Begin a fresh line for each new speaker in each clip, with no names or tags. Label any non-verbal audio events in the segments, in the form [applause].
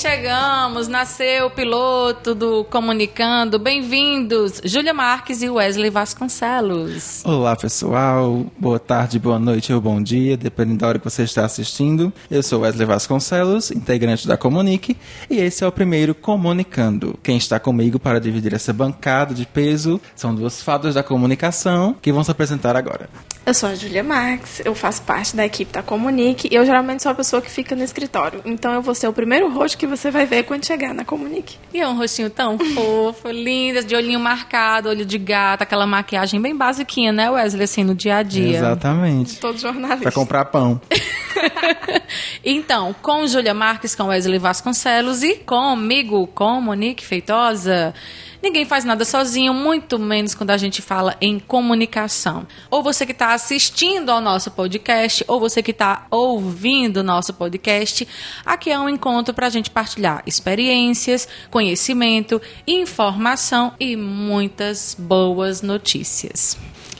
chegamos, nasceu o piloto do Comunicando. Bem-vindos, Júlia Marques e Wesley Vasconcelos.
Olá, pessoal. Boa tarde, boa noite ou bom dia, dependendo da hora que você está assistindo. Eu sou Wesley Vasconcelos, integrante da Comunique, e esse é o primeiro Comunicando. Quem está comigo para dividir essa bancada de peso são duas fadas da comunicação que vão se apresentar agora.
Eu sou a Julia Max, eu faço parte da equipe da Comunique e eu geralmente sou a pessoa que fica no escritório. Então eu vou ser o primeiro rosto que você vai ver quando chegar na Comunique.
E é um rostinho tão [laughs] fofo, lindo, de olhinho marcado, olho de gato, aquela maquiagem bem basiquinha, né, Wesley, assim, no dia a dia.
Exatamente.
Todo jornalista.
Para comprar pão. [laughs]
então, com Júlia Marques, com Wesley Vasconcelos e comigo, com Monique Feitosa. Ninguém faz nada sozinho, muito menos quando a gente fala em comunicação. Ou você que está assistindo ao nosso podcast, ou você que está ouvindo o nosso podcast, aqui é um encontro para a gente partilhar experiências, conhecimento, informação e muitas boas notícias.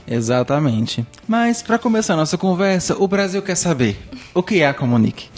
Exatamente. Mas para começar a nossa conversa, o Brasil quer saber o que é a Comunique.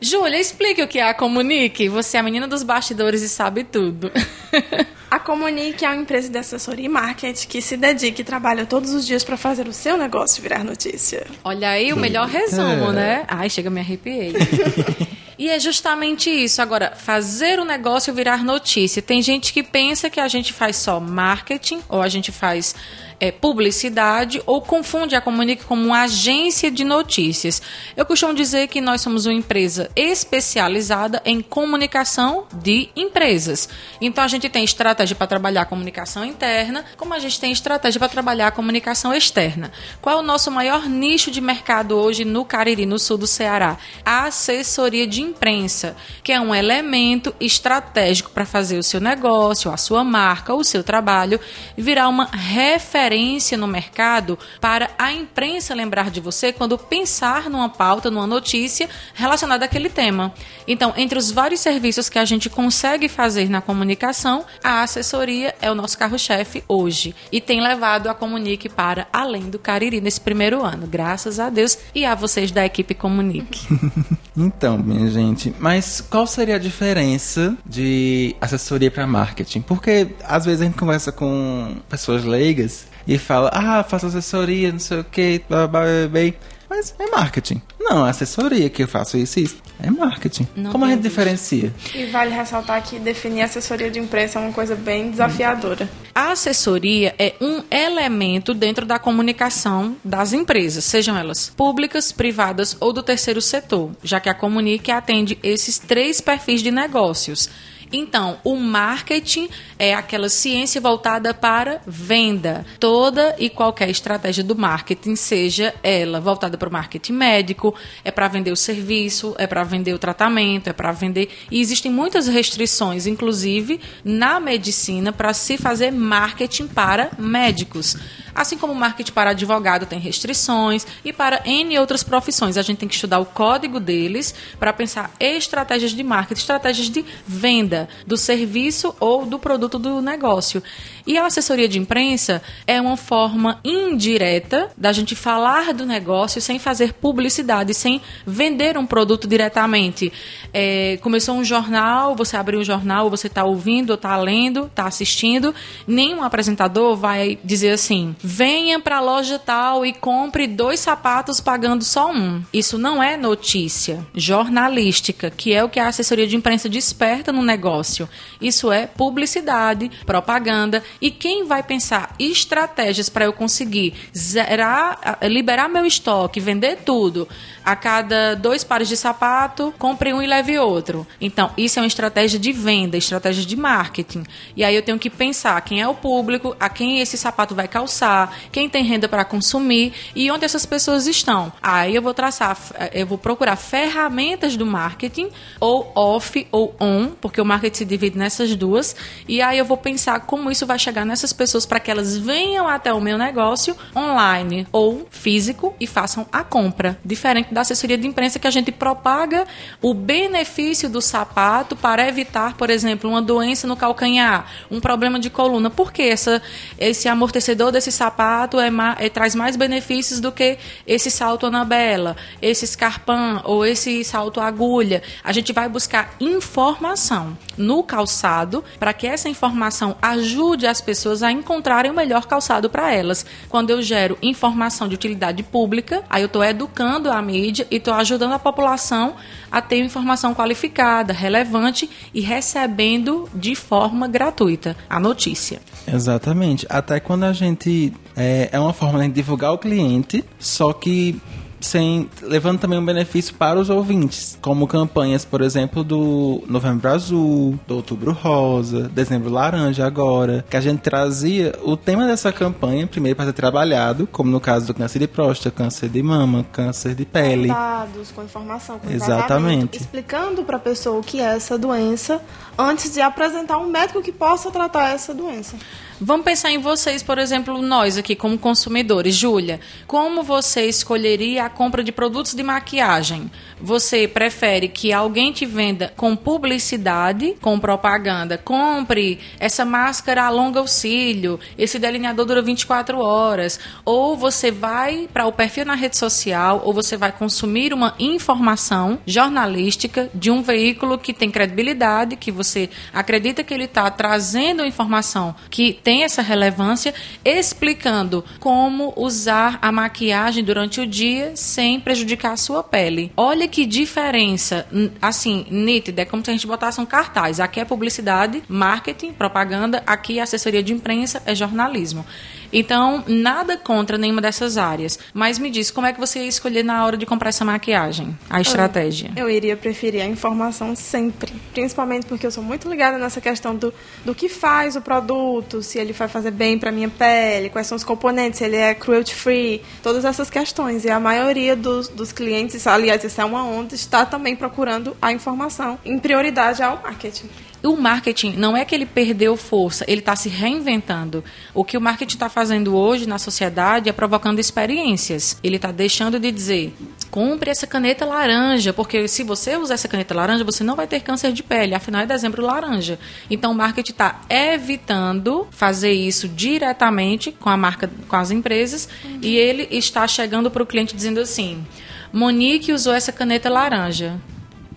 Júlia, explique o que é a Comunique. Você é a menina dos bastidores e sabe tudo. [laughs]
A Comunique é uma empresa de assessoria e marketing que se dedica e trabalha todos os dias para fazer o seu negócio virar notícia.
Olha aí o melhor resumo, né? Ai, chega, me arrepiei. [laughs] E é justamente isso. Agora, fazer o negócio virar notícia. Tem gente que pensa que a gente faz só marketing ou a gente faz é, publicidade ou confunde a Comunique como uma agência de notícias. Eu costumo dizer que nós somos uma empresa especializada em comunicação de empresas. Então a gente tem estratégia para trabalhar a comunicação interna, como a gente tem estratégia para trabalhar a comunicação externa. Qual é o nosso maior nicho de mercado hoje no Cariri, no sul do Ceará? A assessoria de imprensa, que é um elemento estratégico para fazer o seu negócio, a sua marca, o seu trabalho virar uma referência referência no mercado para a imprensa lembrar de você quando pensar numa pauta, numa notícia relacionada àquele tema. Então, entre os vários serviços que a gente consegue fazer na comunicação, a assessoria é o nosso carro-chefe hoje e tem levado a Comunique para além do Cariri nesse primeiro ano, graças a Deus e a vocês da equipe Comunique. [laughs]
então, minha gente, mas qual seria a diferença de assessoria para marketing? Porque às vezes a gente conversa com pessoas leigas e fala, ah, faço assessoria, não sei o que, blá, blá, blá, blá. Mas é marketing. Não, é assessoria que eu faço isso, isso. É marketing. Não Como a gente diferencia?
E vale ressaltar que definir assessoria de imprensa é uma coisa bem desafiadora.
A assessoria é um elemento dentro da comunicação das empresas, sejam elas públicas, privadas ou do terceiro setor, já que a Comunique atende esses três perfis de negócios. Então, o marketing é aquela ciência voltada para venda. Toda e qualquer estratégia do marketing, seja ela voltada para o marketing médico, é para vender o serviço, é para vender o tratamento, é para vender. E existem muitas restrições, inclusive na medicina, para se fazer marketing para médicos. Assim como o marketing para advogado tem restrições e para N outras profissões. A gente tem que estudar o código deles para pensar estratégias de marketing, estratégias de venda do serviço ou do produto do negócio. E a assessoria de imprensa é uma forma indireta da gente falar do negócio sem fazer publicidade, sem vender um produto diretamente. É, começou um jornal, você abriu um jornal, você está ouvindo, está lendo, está assistindo. Nenhum apresentador vai dizer assim: venha para a loja tal e compre dois sapatos pagando só um. Isso não é notícia jornalística, que é o que a assessoria de imprensa desperta no negócio. Isso é publicidade, propaganda e quem vai pensar estratégias para eu conseguir zerar, liberar meu estoque, vender tudo, a cada dois pares de sapato, compre um e leve outro. Então, isso é uma estratégia de venda, estratégia de marketing. E aí eu tenho que pensar quem é o público, a quem esse sapato vai calçar, quem tem renda para consumir e onde essas pessoas estão. Aí eu vou traçar, eu vou procurar ferramentas do marketing, ou off ou on, porque o marketing se divide nessas duas. E aí eu vou pensar como isso vai chegar nessas pessoas para que elas venham até o meu negócio online ou físico e façam a compra. Diferente da assessoria de imprensa que a gente propaga o benefício do sapato para evitar, por exemplo, uma doença no calcanhar, um problema de coluna. Por que essa, esse amortecedor desse sapato é, ma- é- traz mais benefícios do que esse salto Anabela, esse escarpão ou esse salto agulha. A gente vai buscar informação no calçado para que essa informação ajude as pessoas a encontrarem o melhor calçado para elas. Quando eu gero informação de utilidade pública, aí eu estou educando a mídia e estou ajudando a população a ter informação qualificada, relevante e recebendo de forma gratuita a notícia.
Exatamente. Até quando a gente. É, é uma forma de divulgar o cliente, só que sem levando também um benefício para os ouvintes, como campanhas, por exemplo, do Novembro Azul, do Outubro Rosa, Dezembro Laranja agora, que a gente trazia o tema dessa campanha primeiro para ser trabalhado, como no caso do câncer de próstata, câncer de mama, câncer de pele.
dados, com informação, com
Exatamente.
explicando para a pessoa o que é essa doença antes de apresentar um médico que possa tratar essa doença.
Vamos pensar em vocês, por exemplo, nós aqui como consumidores. Júlia, como você escolheria a compra de produtos de maquiagem? Você prefere que alguém te venda com publicidade, com propaganda? Compre essa máscara alonga o cílio, esse delineador dura 24 horas. Ou você vai para o perfil na rede social, ou você vai consumir uma informação jornalística de um veículo que tem credibilidade, que você acredita que ele está trazendo informação que tem essa relevância, explicando como usar a maquiagem durante o dia sem prejudicar a sua pele. Olha que diferença, assim, nítida, é como se a gente botasse um cartaz. Aqui é publicidade, marketing, propaganda, aqui é assessoria de imprensa, é jornalismo. Então, nada contra nenhuma dessas áreas. Mas me diz, como é que você ia escolher na hora de comprar essa maquiagem? A estratégia.
Eu iria preferir a informação sempre. Principalmente porque eu sou muito ligada nessa questão do, do que faz o produto, se ele vai fazer bem para minha pele, quais são os componentes, se ele é cruelty free, todas essas questões. E a maioria dos, dos clientes, aliás, isso é uma onda, está também procurando a informação em prioridade ao marketing.
O marketing não é que ele perdeu força, ele está se reinventando. O que o marketing está fazendo hoje na sociedade é provocando experiências. Ele está deixando de dizer, compre essa caneta laranja, porque se você usar essa caneta laranja, você não vai ter câncer de pele. Afinal, é dezembro laranja. Então, o marketing está evitando fazer isso diretamente com a marca, com as empresas, e ele está chegando para o cliente dizendo assim: Monique usou essa caneta laranja.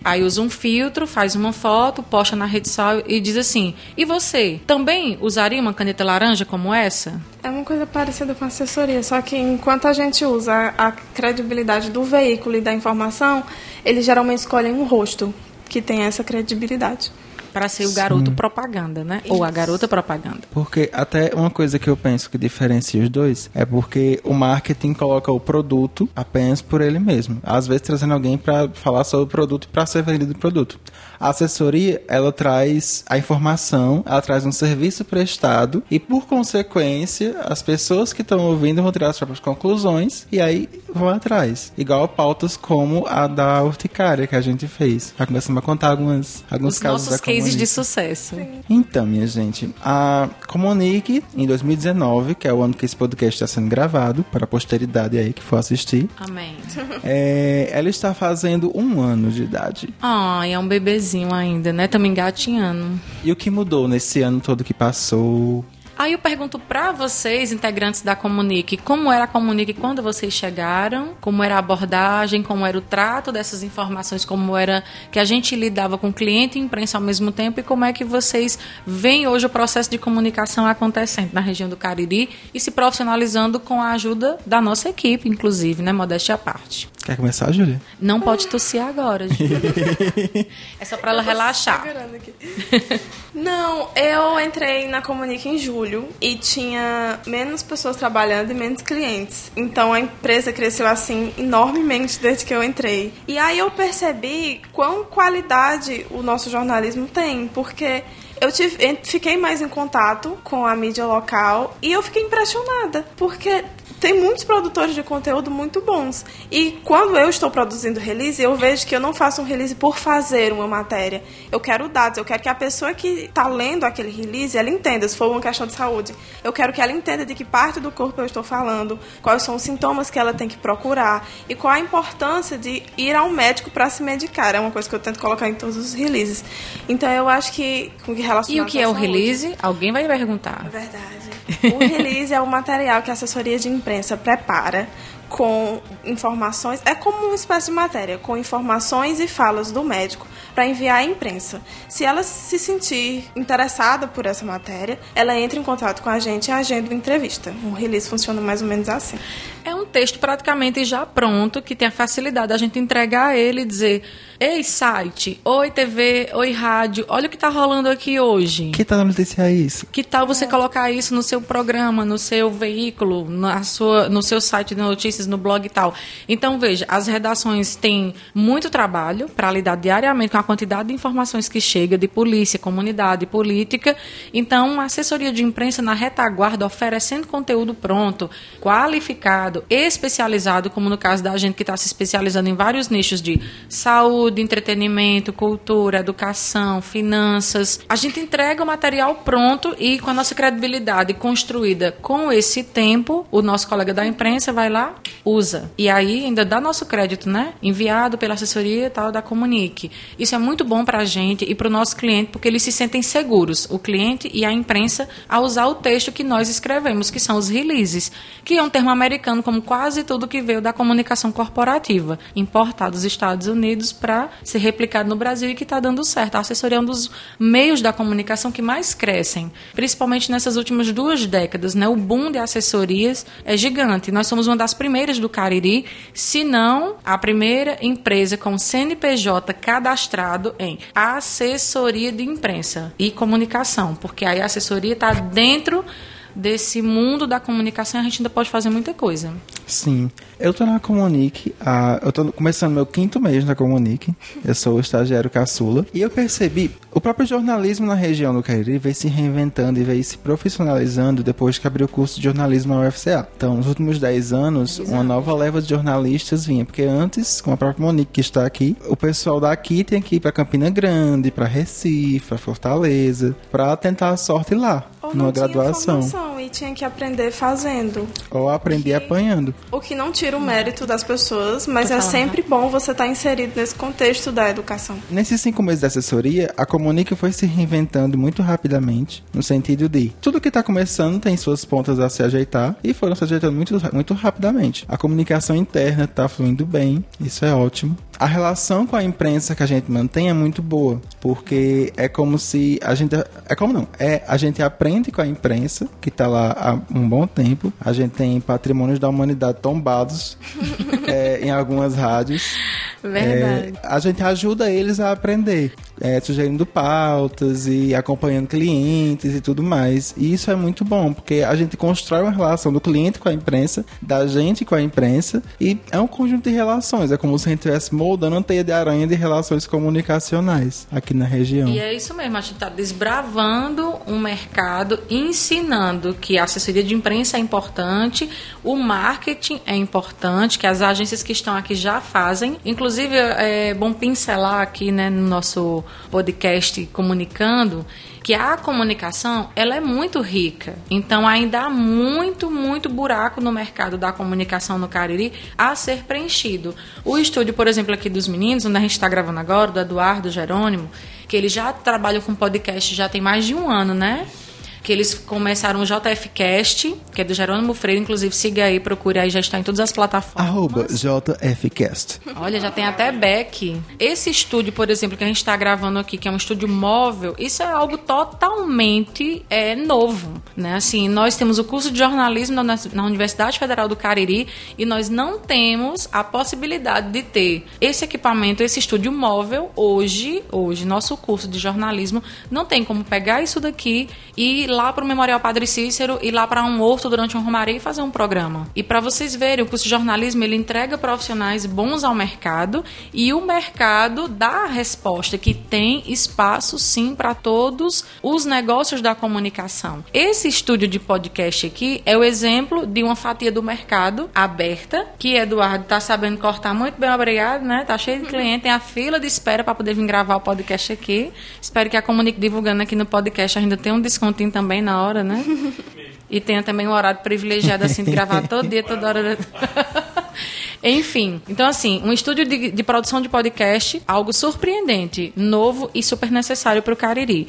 Aí usa um filtro, faz uma foto, posta na rede social e diz assim: E você, também usaria uma caneta laranja como essa?
É uma coisa parecida com assessoria, só que enquanto a gente usa a credibilidade do veículo e da informação, eles geralmente escolhem um rosto que tem essa credibilidade.
Para ser o garoto propaganda, né? Ou a garota propaganda.
Porque até uma coisa que eu penso que diferencia os dois é porque o marketing coloca o produto apenas por ele mesmo. Às vezes trazendo alguém para falar sobre o produto e para ser vendido o produto. A assessoria, ela traz a informação, ela traz um serviço prestado e por consequência, as pessoas que estão ouvindo vão tirar as próprias conclusões e aí vão atrás. Igual pautas como a da urticária que a gente fez. Já começamos a contar algumas, alguns
Os
casos
nossos
da
cases de sucesso.
Então, minha gente, a Comunique, em 2019, que é o ano que esse podcast está sendo gravado, para a posteridade aí que for assistir,
Amém.
é, ela está fazendo um ano de idade.
Ai, é um bebezinho ainda, né? Estamos engatinhando.
E o que mudou nesse ano todo que passou?
Aí eu pergunto pra vocês, integrantes da Comunique, como era a Comunique quando vocês chegaram? Como era a abordagem? Como era o trato dessas informações? Como era que a gente lidava com cliente e imprensa ao mesmo tempo? E como é que vocês veem hoje o processo de comunicação acontecendo na região do Cariri e se profissionalizando com a ajuda da nossa equipe, inclusive, né? Modéstia à parte.
Quer começar, Júlia?
Não pode tossir agora, Júlia. [laughs] É só pra ela relaxar.
Não, eu entrei na Comunique em julho e tinha menos pessoas trabalhando e menos clientes. Então a empresa cresceu assim enormemente desde que eu entrei. E aí eu percebi quão qualidade o nosso jornalismo tem, porque eu tive, fiquei mais em contato com a mídia local e eu fiquei impressionada, porque tem muitos produtores de conteúdo muito bons. E quando eu estou produzindo release, eu vejo que eu não faço um release por fazer uma matéria. Eu quero dados, eu quero que a pessoa que está lendo aquele release, ela entenda, se for uma questão de saúde. Eu quero que ela entenda de que parte do corpo eu estou falando, quais são os sintomas que ela tem que procurar e qual a importância de ir ao médico para se medicar. É uma coisa que eu tento colocar em todos os releases. Então eu acho que com que
E o que é o
saúde-
release? Alguém vai perguntar.
É verdade. O release é o material que a assessoria de imprensa prepara com informações, é como uma espécie de matéria, com informações e falas do médico para enviar à imprensa. Se ela se sentir interessada por essa matéria, ela entra em contato com a gente e agenda uma entrevista. Um release funciona mais ou menos assim.
É um texto praticamente já pronto, que tem a facilidade da gente entregar ele e dizer: Ei, site, oi, TV, oi, rádio, olha o que está rolando aqui hoje.
Que tal noticiar isso?
Que tal você colocar isso no seu programa, no seu veículo, na sua, no seu site de notícias, no blog e tal? Então, veja, as redações têm muito trabalho para lidar diariamente com a quantidade de informações que chega de polícia, comunidade, política. Então, a assessoria de imprensa na retaguarda oferecendo conteúdo pronto, qualificado, especializado, como no caso da gente que está se especializando em vários nichos de saúde, entretenimento, cultura, educação, finanças. A gente entrega o material pronto e com a nossa credibilidade construída com esse tempo, o nosso colega da imprensa vai lá, usa. E aí ainda dá nosso crédito, né? Enviado pela assessoria tal da Comunique. Isso é muito bom para a gente e para o nosso cliente, porque eles se sentem seguros, o cliente e a imprensa, a usar o texto que nós escrevemos, que são os releases, que é um termo americano, como quase tudo que veio da comunicação corporativa, importado dos Estados Unidos para ser replicado no Brasil e que está dando certo. A assessoria é um dos meios da comunicação que mais crescem, principalmente nessas últimas duas décadas. Né? O boom de assessorias é gigante. Nós somos uma das primeiras do Cariri, se não a primeira empresa com CNPJ cadastrado em assessoria de imprensa e comunicação, porque aí a assessoria está dentro desse mundo da comunicação a gente ainda pode fazer muita coisa.
Sim. Eu tô na Comunique, a, eu tô começando meu quinto mês na Comunique. Eu sou o estagiário caçula. E eu percebi, o próprio jornalismo na região do Cariri veio se reinventando e veio se profissionalizando depois que abriu o curso de jornalismo na UFCA. Então, nos últimos 10 anos, uma nova leva de jornalistas vinha. Porque antes, com a própria Monique que está aqui, o pessoal daqui tinha que ir para Campina Grande, para Recife, para Fortaleza, para tentar a sorte lá,
Ou
numa graduação.
e tinha que aprender fazendo.
Ou aprender apanhando.
O que não tira o mérito das pessoas, mas é
Total.
sempre bom você estar inserido nesse contexto da educação.
Nesses cinco meses de assessoria, a Comunique foi se reinventando muito rapidamente, no sentido de tudo que está começando tem suas pontas a se ajeitar e foram se ajeitando muito, muito rapidamente. A comunicação interna está fluindo bem, isso é ótimo. A relação com a imprensa que a gente mantém é muito boa, porque é como se a gente. É como não? É a gente aprende com a imprensa, que está lá há um bom tempo. A gente tem patrimônios da humanidade tombados [laughs] é, em algumas rádios.
Verdade.
É, a gente ajuda eles a aprender, é, sugerindo pautas e acompanhando clientes e tudo mais. E isso é muito bom, porque a gente constrói uma relação do cliente com a imprensa, da gente com a imprensa, e é um conjunto de relações. É como se a gente estivesse moldando uma teia de aranha de relações comunicacionais aqui na região.
E é isso mesmo, a gente está desbravando um mercado, ensinando que a assessoria de imprensa é importante, o marketing é importante, que as agências que estão aqui já fazem. Inclusive, é bom pincelar aqui né, no nosso podcast Comunicando que a comunicação ela é muito rica. Então ainda há muito, muito buraco no mercado da comunicação no Cariri a ser preenchido. O estúdio, por exemplo, aqui dos meninos, onde a gente está gravando agora, do Eduardo Jerônimo, que eles já trabalham com podcast já tem mais de um ano, né? Que eles começaram o JFcast, que é do Jerônimo Freire, inclusive siga aí, procure aí, já está em todas as plataformas.
Arroba JFcast.
Olha, já tem até back. Esse estúdio, por exemplo, que a gente está gravando aqui, que é um estúdio móvel, isso é algo totalmente é, novo, né? Assim, nós temos o curso de jornalismo na, na Universidade Federal do Cariri e nós não temos a possibilidade de ter esse equipamento, esse estúdio móvel hoje, hoje nosso curso de jornalismo não tem como pegar isso daqui e lá para o Memorial Padre Cícero, ir lá para um horto durante uma romaria e fazer um programa. E para vocês verem, o curso de jornalismo ele entrega profissionais bons ao mercado e o mercado dá a resposta que tem espaço sim para todos os negócios da comunicação. Esse estúdio de podcast aqui é o exemplo de uma fatia do mercado aberta, que Eduardo tá sabendo cortar muito bem, obrigado, né? Tá cheio de cliente, tem a fila de espera para poder vir gravar o podcast aqui. Espero que a Comunique divulgando aqui no podcast ainda tenha um descontinho também na hora, né? E tenha também um horário privilegiado assim de gravar todo dia, toda hora. [laughs] Enfim, então assim, um estúdio de, de produção de podcast, algo surpreendente, novo e super necessário para o Cariri.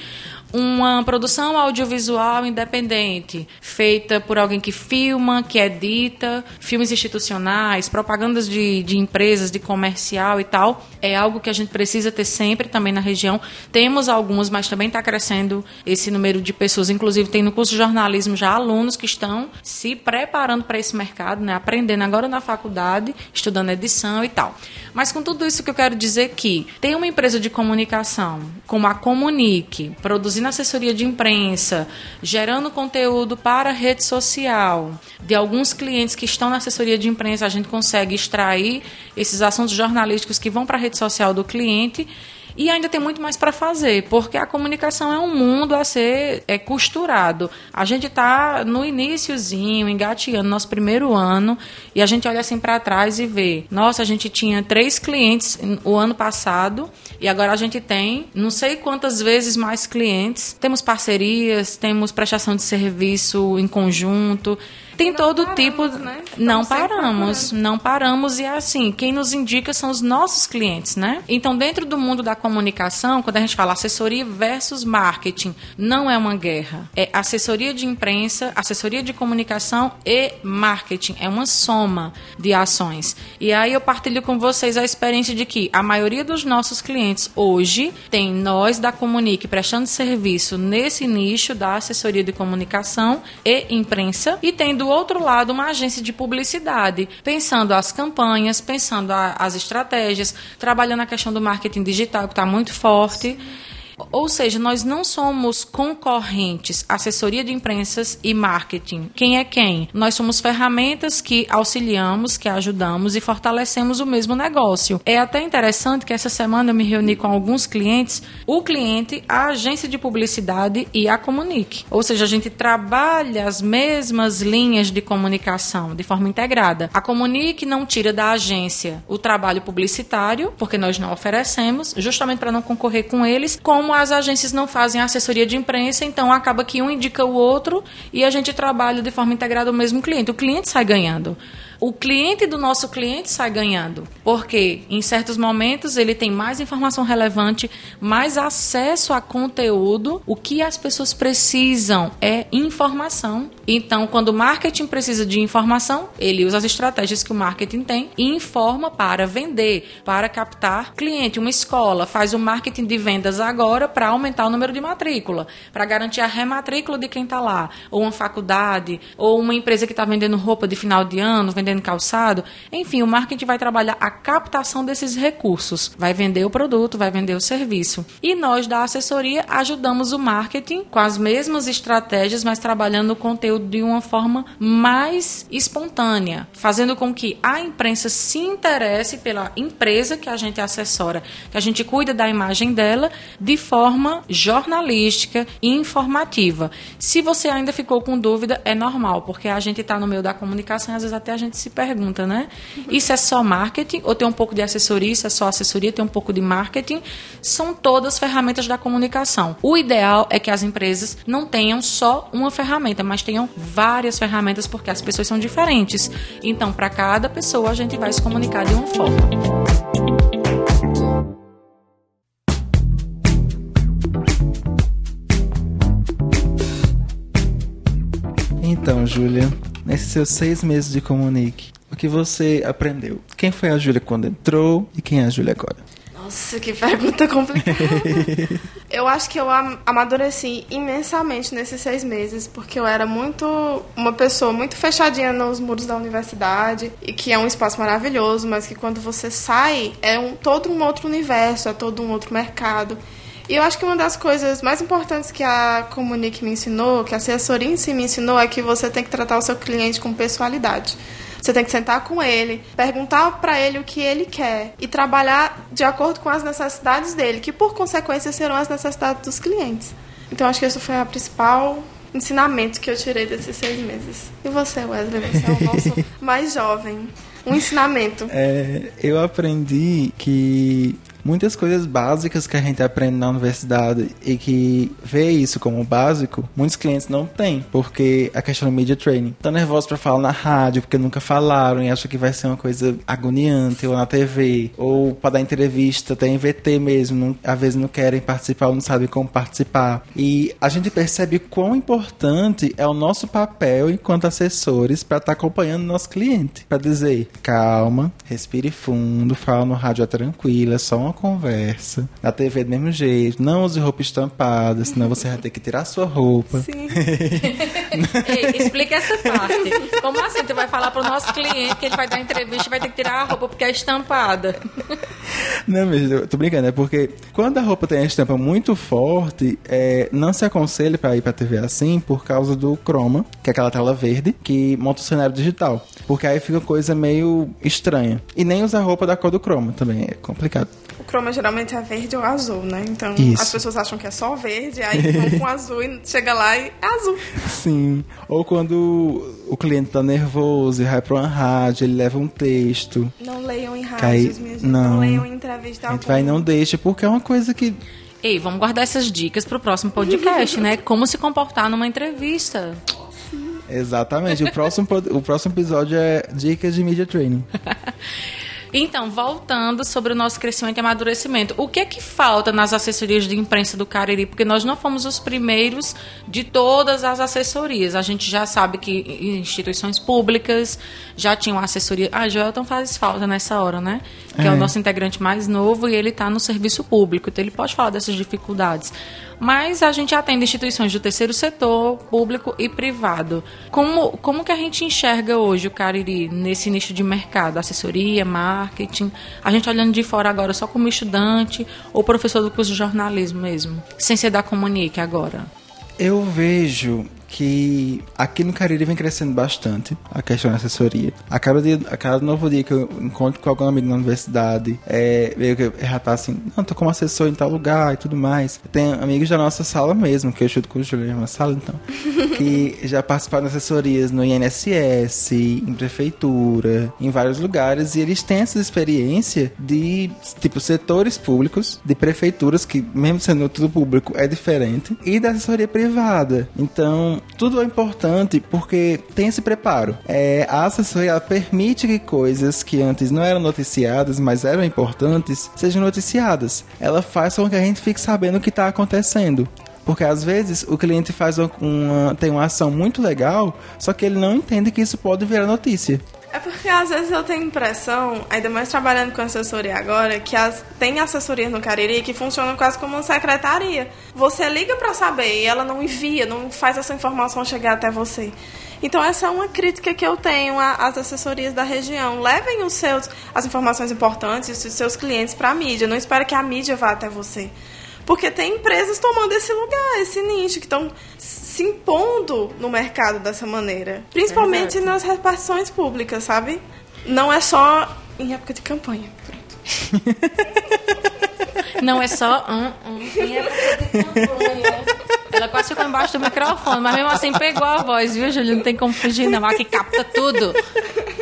Uma produção audiovisual independente, feita por alguém que filma, que edita, filmes institucionais, propagandas de, de empresas, de comercial e tal, é algo que a gente precisa ter sempre também na região. Temos alguns, mas também está crescendo esse número de pessoas. Inclusive, tem no curso de jornalismo já alunos que estão se preparando para esse mercado, né? aprendendo agora na faculdade, estudando edição e tal. Mas com tudo isso que eu quero dizer que tem uma empresa de comunicação, como a Comunique, produzindo assessoria de imprensa, gerando conteúdo para rede social, de alguns clientes que estão na assessoria de imprensa, a gente consegue extrair esses assuntos jornalísticos que vão para a rede social do cliente e ainda tem muito mais para fazer, porque a comunicação é um mundo a ser é, costurado. A gente está no iníciozinho, engateando nosso primeiro ano, e a gente olha assim para trás e vê: nossa, a gente tinha três clientes o ano passado, e agora a gente tem não sei quantas vezes mais clientes. Temos parcerias, temos prestação de serviço em conjunto. Tem
não
todo
paramos,
tipo.
né?
Não paramos, não paramos e é assim, quem nos indica são os nossos clientes, né? Então, dentro do mundo da comunicação, quando a gente fala assessoria versus marketing, não é uma guerra. É assessoria de imprensa, assessoria de comunicação e marketing. É uma soma de ações. E aí eu partilho com vocês a experiência de que a maioria dos nossos clientes hoje tem nós da Comunique prestando serviço nesse nicho da assessoria de comunicação e imprensa e tem do outro lado uma agência de publicidade, pensando as campanhas, pensando a- as estratégias, trabalhando a questão do marketing digital que está muito forte. Ou seja, nós não somos concorrentes, assessoria de imprensas e marketing. Quem é quem? Nós somos ferramentas que auxiliamos, que ajudamos e fortalecemos o mesmo negócio. É até interessante que essa semana eu me reuni com alguns clientes, o cliente, a agência de publicidade e a Comunique. Ou seja, a gente trabalha as mesmas linhas de comunicação de forma integrada. A Comunique não tira da agência o trabalho publicitário, porque nós não oferecemos, justamente para não concorrer com eles, como as agências não fazem assessoria de imprensa, então acaba que um indica o outro e a gente trabalha de forma integrada o mesmo cliente. O cliente sai ganhando. O cliente do nosso cliente sai ganhando, porque em certos momentos ele tem mais informação relevante, mais acesso a conteúdo. O que as pessoas precisam é informação. Então, quando o marketing precisa de informação, ele usa as estratégias que o marketing tem e informa para vender, para captar cliente. Uma escola faz o marketing de vendas agora para aumentar o número de matrícula, para garantir a rematrícula de quem está lá, ou uma faculdade, ou uma empresa que está vendendo roupa de final de ano, vendendo calçado. Enfim, o marketing vai trabalhar a captação desses recursos, vai vender o produto, vai vender o serviço. E nós da assessoria ajudamos o marketing com as mesmas estratégias, mas trabalhando o conteúdo de uma forma mais espontânea, fazendo com que a imprensa se interesse pela empresa que a gente assessora, que a gente cuida da imagem dela de forma jornalística e informativa. Se você ainda ficou com dúvida, é normal, porque a gente está no meio da comunicação e às vezes até a gente se pergunta, né? Isso é só marketing ou tem um pouco de assessoria? Isso é só assessoria, tem um pouco de marketing? São todas ferramentas da comunicação. O ideal é que as empresas não tenham só uma ferramenta, mas tenham várias ferramentas, porque as pessoas são diferentes. Então, para cada pessoa, a gente vai se comunicar de uma forma.
Então, Júlia, nesses seus seis meses de comunique, o que você aprendeu? Quem foi a Júlia quando entrou e quem é a Júlia agora?
Nossa, que pergunta complicada. [laughs] eu acho que eu am- amadureci imensamente nesses seis meses, porque eu era muito. uma pessoa muito fechadinha nos muros da universidade, e que é um espaço maravilhoso, mas que quando você sai é um, todo um outro universo, é todo um outro mercado. E eu acho que uma das coisas mais importantes que a Comunique me ensinou, que a assessoria em si me ensinou, é que você tem que tratar o seu cliente com pessoalidade. Você tem que sentar com ele, perguntar para ele o que ele quer e trabalhar de acordo com as necessidades dele, que por consequência serão as necessidades dos clientes. Então acho que esse foi o principal ensinamento que eu tirei desses seis meses. E você, Wesley, você é o nosso [laughs] mais jovem. Um ensinamento.
É, eu aprendi que muitas coisas básicas que a gente aprende na universidade e que vê isso como básico, muitos clientes não têm, porque a questão do media training. Estão nervosos para falar na rádio, porque nunca falaram e acham que vai ser uma coisa agoniante, ou na TV, ou para dar entrevista, tem VT mesmo, não, às vezes não querem participar ou não sabem como participar. E a gente percebe quão importante é o nosso papel enquanto assessores para estar tá acompanhando o nosso cliente, para dizer, calma, respire fundo, fala no rádio é tranquila, é só uma conversa. Na TV do mesmo jeito, não use roupa estampada, senão você vai ter que tirar sua roupa.
Sim. [laughs] [laughs]
Ei, explica essa parte. Como assim? Tu vai falar pro nosso cliente que ele vai dar entrevista e vai ter que tirar a roupa porque é estampada.
Não, mas eu tô brincando, é porque quando a roupa tem a estampa muito forte, é, não se aconselha para ir pra TV assim por causa do chroma, que é aquela tela verde, que monta o cenário digital. Porque aí fica coisa meio estranha. E nem usar roupa da cor do chroma também, é complicado.
O croma geralmente é verde ou azul, né? Então
Isso.
as pessoas acham que é só verde, aí vão com azul e chega lá e é azul.
Sim. Ou quando o cliente tá nervoso e vai pra uma rádio, ele leva um texto.
Não leiam em
Cai-
rádios, minha gente.
não.
Não, leiam em entrevista
A gente
alguma.
vai e não deixa, porque é uma coisa que
Ei, vamos guardar essas dicas pro próximo podcast, né? Como se comportar numa entrevista.
Exatamente. O próximo, o próximo episódio é Dicas de Media Training. [laughs]
Então, voltando sobre o nosso crescimento e amadurecimento, o que é que falta nas assessorias de imprensa do Cariri? Porque nós não fomos os primeiros de todas as assessorias. A gente já sabe que instituições públicas já tinham assessoria. Ah, Joelton faz falta nessa hora, né? Que é,
É.
o nosso integrante mais novo e ele está no serviço público, então ele pode falar dessas dificuldades. Mas a gente atende instituições do terceiro setor, público e privado. Como, como que a gente enxerga hoje o Cariri nesse nicho de mercado? Assessoria, marketing? A gente olhando de fora agora só como estudante ou professor do curso de jornalismo mesmo? Sem ser da Comunique agora.
Eu vejo que aqui no Cariri vem crescendo bastante a questão da assessoria. A cada, dia, a cada novo dia que eu encontro com algum amigo na universidade, é, veio que já tá assim, não, tô como assessor em tal lugar e tudo mais. Tem amigos da nossa sala mesmo, que eu estudo com o Júlio na sala, então, [laughs] que já participaram de assessorias no INSS, em prefeitura, em vários lugares, e eles têm essa experiência de, tipo, setores públicos, de prefeituras, que mesmo sendo tudo público, é diferente, e da assessoria privada. Então, tudo é importante porque tem esse preparo. É, a assessoria permite que coisas que antes não eram noticiadas, mas eram importantes, sejam noticiadas. Ela faz com que a gente fique sabendo o que está acontecendo. Porque às vezes o cliente faz uma- tem uma ação muito legal, só que ele não entende que isso pode virar notícia.
É porque às vezes eu tenho impressão, ainda mais trabalhando com assessoria agora, que as, tem assessorias no Cariri que funcionam quase como uma secretaria. Você liga pra saber e ela não envia, não faz essa informação chegar até você. Então essa é uma crítica que eu tenho a- às assessorias da região. Levem os seus, as informações importantes, os seus clientes pra mídia. Não espere que a mídia vá até você. Porque tem empresas tomando esse lugar, esse nicho, que estão se impondo no mercado dessa maneira. Principalmente
Verdade.
nas repartições públicas, sabe? Não é só em época de campanha.
Não é só um, um, em época de campanha. [laughs] Ela quase ficou embaixo do microfone, mas mesmo assim pegou a voz, viu, Júlio? Não tem como fugir, não. Aqui capta tudo.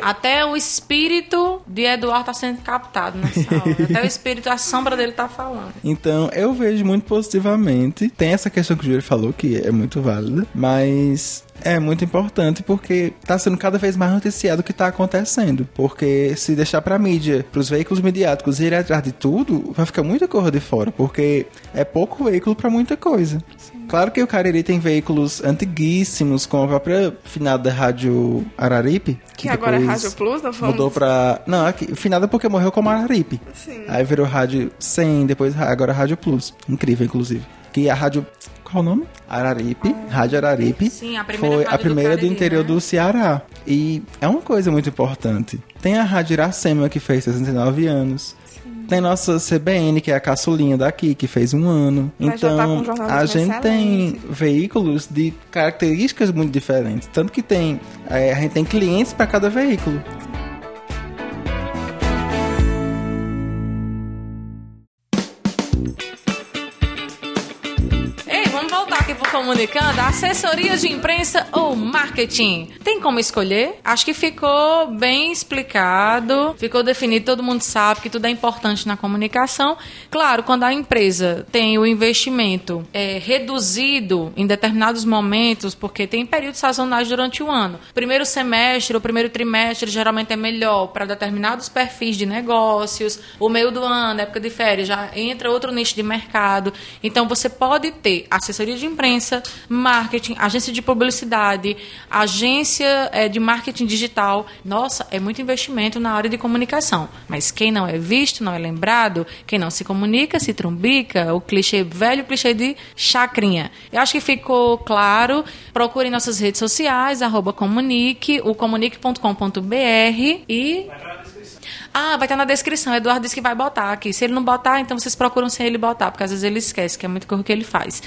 Até o espírito de Eduardo tá sendo captado nessa hora. Até o espírito, a sombra dele tá falando.
Então, eu vejo muito positivamente. Tem essa questão que o Júlio falou, que é muito válida, mas é muito importante porque tá sendo cada vez mais noticiado o que tá acontecendo. Porque se deixar pra mídia, pros veículos midiáticos irem atrás de tudo, vai ficar muita coisa de fora, porque é pouco veículo pra muita coisa. Claro que o Cariri tem veículos antiguíssimos, como a própria finada Rádio Araripe.
Que agora é Rádio Plus, não vamos-
Mudou pra. Não, aqui, finada porque morreu como Araripe.
Sim.
Aí virou Rádio 100, depois agora Rádio Plus. Incrível, inclusive. Que a rádio. Qual o nome? Araripe. Rádio Araripe.
Sim, a primeira
Foi
rádio
a
do
primeira do,
Cariri,
interior
né?
do Ceará. E é uma coisa muito importante. Tem a Rádio Iracema, que fez 69 anos. Tem nossa CBN, que é a caçulinha daqui, que fez um ano.
Mas tá
então,
jornalismo
a gente tem
excelente.
veículos de características muito diferentes. Tanto que tem, é, a gente tem clientes para cada veículo.
Comunicando, assessoria de imprensa ou marketing? Tem como escolher? Acho que ficou bem explicado, ficou definido, todo mundo sabe que tudo é importante na comunicação. Claro, quando a empresa tem o investimento é, reduzido em determinados momentos, porque tem períodos sazonais durante o ano. Primeiro semestre, o primeiro trimestre geralmente é melhor para determinados perfis de negócios. O meio do ano, época de férias, já entra outro nicho de mercado. Então você pode ter assessoria de imprensa, marketing, agência de publicidade, agência é, de marketing digital. Nossa, é muito investimento na área de comunicação. Mas quem não é visto, não é lembrado, quem não se comunica, se trumbica, o clichê, velho clichê de chacrinha. Eu acho que ficou claro. Procure nossas redes sociais, arroba comunique, o comunique.com.br e. Ah, vai estar na descrição. Eduardo disse que vai botar aqui. Se ele não botar, então vocês procuram sem ele botar, porque às vezes ele esquece, que é muito o que ele faz.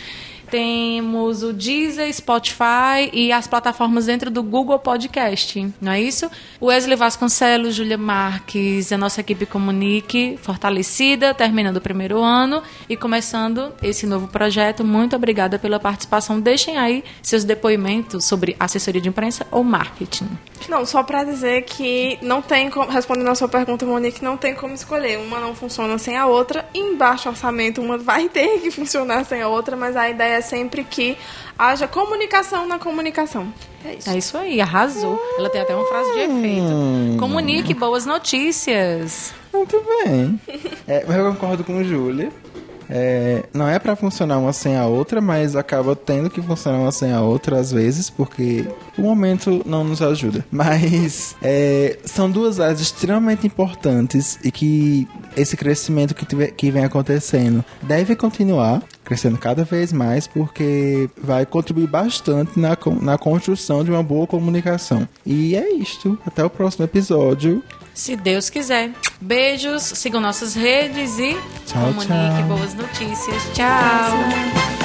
Temos o Deezer, Spotify e as plataformas dentro do Google Podcast, não é isso? Wesley Vasconcelos, Júlia Marques, a nossa equipe Comunique, fortalecida, terminando o primeiro ano e começando esse novo projeto. Muito obrigada pela participação. Deixem aí seus depoimentos sobre assessoria de imprensa ou marketing.
Não, só para dizer que não tem como, respondendo a sua pergunta, Monique, não tem como escolher. Uma não funciona sem a outra. Em baixo orçamento, uma vai ter que funcionar sem a outra, mas a ideia é sempre que haja comunicação na comunicação. É isso.
É isso aí, arrasou. Ela tem até uma frase de efeito. Comunique boas notícias.
Muito bem. É, eu concordo com o Júlia. É, não é para funcionar uma sem a outra, mas acaba tendo que funcionar uma sem a outra às vezes, porque o momento não nos ajuda. [laughs] Mas é, são duas áreas extremamente importantes e que esse crescimento que, tiver, que vem acontecendo deve continuar crescendo cada vez mais, porque vai contribuir bastante na, na construção de uma boa comunicação. E é isto. Até o próximo episódio.
Se Deus quiser. Beijos, sigam nossas redes e
Tchau,
comunique
tchau.
boas notícias. Tchau.